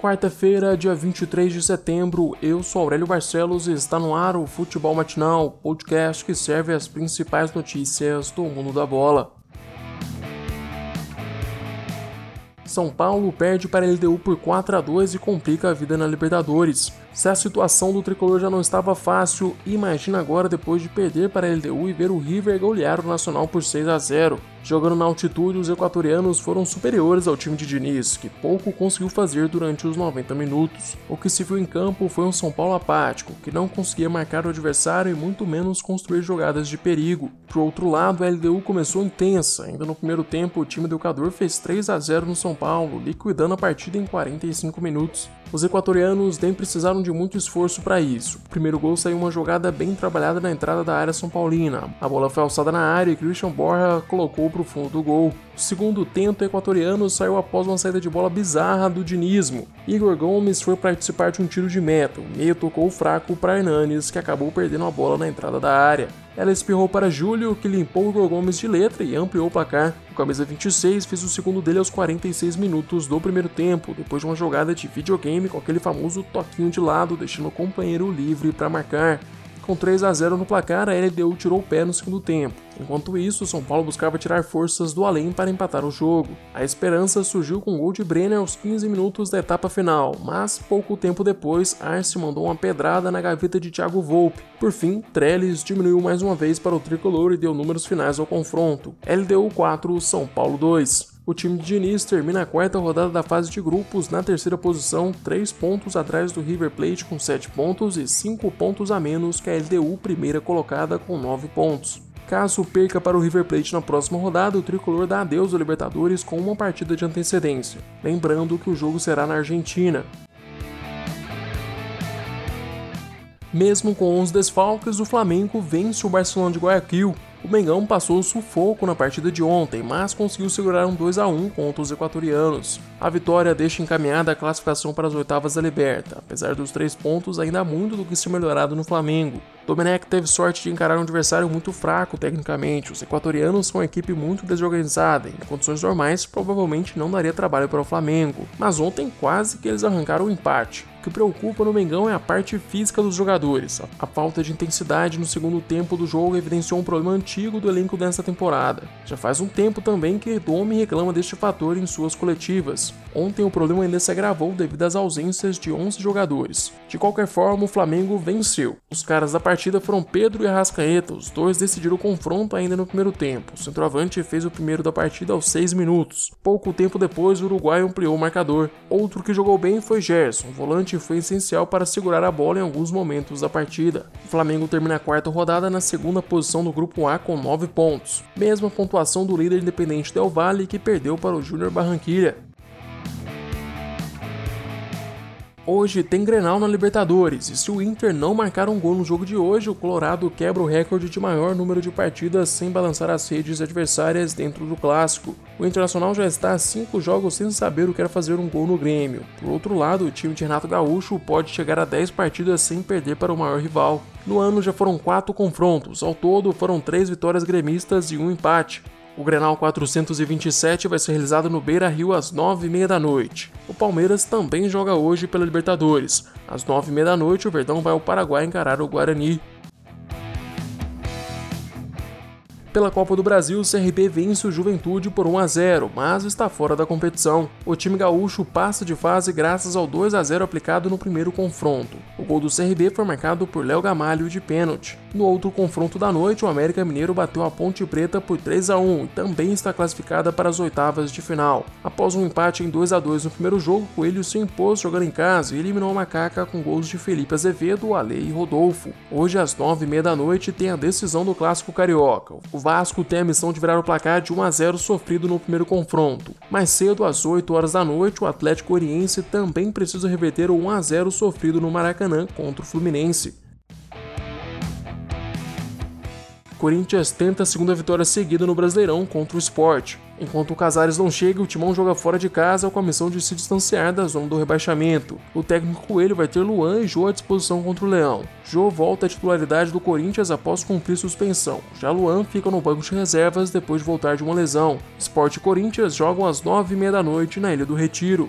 Quarta-feira, dia 23 de setembro, eu sou Aurélio Barcelos e está no ar o Futebol Matinal, podcast que serve as principais notícias do mundo da bola. São Paulo perde para a LDU por 4 a 2 e complica a vida na Libertadores. Se a situação do tricolor já não estava fácil, imagina agora depois de perder para a LDU e ver o River golear o Nacional por 6 a 0. Jogando na altitude, os equatorianos foram superiores ao time de Diniz, que pouco conseguiu fazer durante os 90 minutos. O que se viu em campo foi um São Paulo apático, que não conseguia marcar o adversário e muito menos construir jogadas de perigo. Por outro lado, a LDU começou intensa. Ainda no primeiro tempo, o time do Equador fez 3 a 0 no São Paulo, liquidando a partida em 45 minutos. Os equatorianos nem precisaram de muito esforço para isso. O primeiro gol saiu uma jogada bem trabalhada na entrada da área São Paulina. A bola foi alçada na área e Christian Borja colocou para o fundo do gol. O segundo tento equatoriano saiu após uma saída de bola bizarra do dinismo. Igor Gomes foi participar de um tiro de meta. O meio tocou fraco para Hernanes, que acabou perdendo a bola na entrada da área. Ela espirrou para Júlio, que limpou o Igor Gomes de letra e ampliou o placar. O camisa 26 fez o segundo dele aos 46 minutos do primeiro tempo, depois de uma jogada de videogame com aquele famoso toquinho de lado, deixando o companheiro livre para marcar. Com 3 a 0 no placar, a LDU tirou o pé no segundo tempo. Enquanto isso, São Paulo buscava tirar forças do além para empatar o jogo. A esperança surgiu com o gol de Brenner aos 15 minutos da etapa final, mas pouco tempo depois, Arce mandou uma pedrada na gaveta de Thiago Volpe. Por fim, Trellis diminuiu mais uma vez para o tricolor e deu números finais ao confronto. LDU 4, São Paulo 2. O time de Diniz termina a quarta rodada da fase de grupos na terceira posição, 3 pontos atrás do River Plate com 7 pontos e 5 pontos a menos que a LDU, primeira colocada com 9 pontos. Caso perca para o River Plate na próxima rodada, o tricolor dá adeus ao Libertadores com uma partida de antecedência. Lembrando que o jogo será na Argentina. Mesmo com os desfalques, o Flamengo vence o Barcelona de Guayaquil o Mengão passou sufoco na partida de ontem, mas conseguiu segurar um 2 a 1 contra os equatorianos. A vitória deixa encaminhada a classificação para as oitavas da Liberta. Apesar dos três pontos, ainda há muito do que ser melhorado no Flamengo. Domenech teve sorte de encarar um adversário muito fraco tecnicamente. Os equatorianos são uma equipe muito desorganizada. Em condições normais, provavelmente não daria trabalho para o Flamengo. Mas ontem quase que eles arrancaram o empate. O que preocupa no Mengão é a parte física dos jogadores. A falta de intensidade no segundo tempo do jogo evidenciou um problema antigo do elenco dessa temporada. Já faz um tempo também que Dome reclama deste fator em suas coletivas. Ontem o problema ainda se agravou devido às ausências de 11 jogadores. De qualquer forma, o Flamengo venceu. Os caras da partida foram Pedro e Arrascaeta, os dois decidiram o confronto ainda no primeiro tempo. O centroavante fez o primeiro da partida aos 6 minutos. Pouco tempo depois, o Uruguai ampliou o marcador. Outro que jogou bem foi Gerson, volante foi essencial para segurar a bola em alguns momentos da partida. O Flamengo termina a quarta rodada na segunda posição do grupo A com 9 pontos, mesma pontuação do líder independente Del Valle que perdeu para o Júnior Barranquilla. Hoje tem Grenal na Libertadores, e se o Inter não marcar um gol no jogo de hoje, o Colorado quebra o recorde de maior número de partidas sem balançar as redes adversárias dentro do clássico. O Internacional já está a cinco jogos sem saber o que era fazer um gol no Grêmio. Por outro lado, o time de Renato Gaúcho pode chegar a 10 partidas sem perder para o maior rival. No ano já foram quatro confrontos, ao todo foram três vitórias gremistas e um empate. O Grenal 427 vai ser realizado no Beira Rio às 9h30 da noite. O Palmeiras também joga hoje pela Libertadores. Às 9h30 da noite, o Verdão vai ao Paraguai encarar o Guarani. Pela Copa do Brasil, o CRB vence o Juventude por 1 a 0, mas está fora da competição. O time gaúcho passa de fase graças ao 2 a 0 aplicado no primeiro confronto. O gol do CRB foi marcado por Léo Gamalho de pênalti. No outro confronto da noite, o América Mineiro bateu a Ponte Preta por 3 a 1 e também está classificada para as oitavas de final. Após um empate em 2 a 2 no primeiro jogo, Coelho se impôs jogando em casa e eliminou a Macaca com gols de Felipe Azevedo, Ale e Rodolfo. Hoje, às 9h30 da noite, tem a decisão do Clássico Carioca. O Vasco tem a missão de virar o placar de 1 a 0 sofrido no primeiro confronto. Mais cedo, às 8 horas da noite, o Atlético Oriense também precisa reverter o 1 a 0 sofrido no Maracanã contra o Fluminense. Corinthians tenta a segunda vitória seguida no Brasileirão contra o Sport. Enquanto o Casares não chega, o Timão joga fora de casa com a missão de se distanciar da zona do rebaixamento. O técnico Coelho vai ter Luan e Jô à disposição contra o Leão. Jô volta à titularidade do Corinthians após cumprir suspensão. Já Luan fica no banco de reservas depois de voltar de uma lesão. Sport e Corinthians jogam às 9h30 da noite na Ilha do Retiro.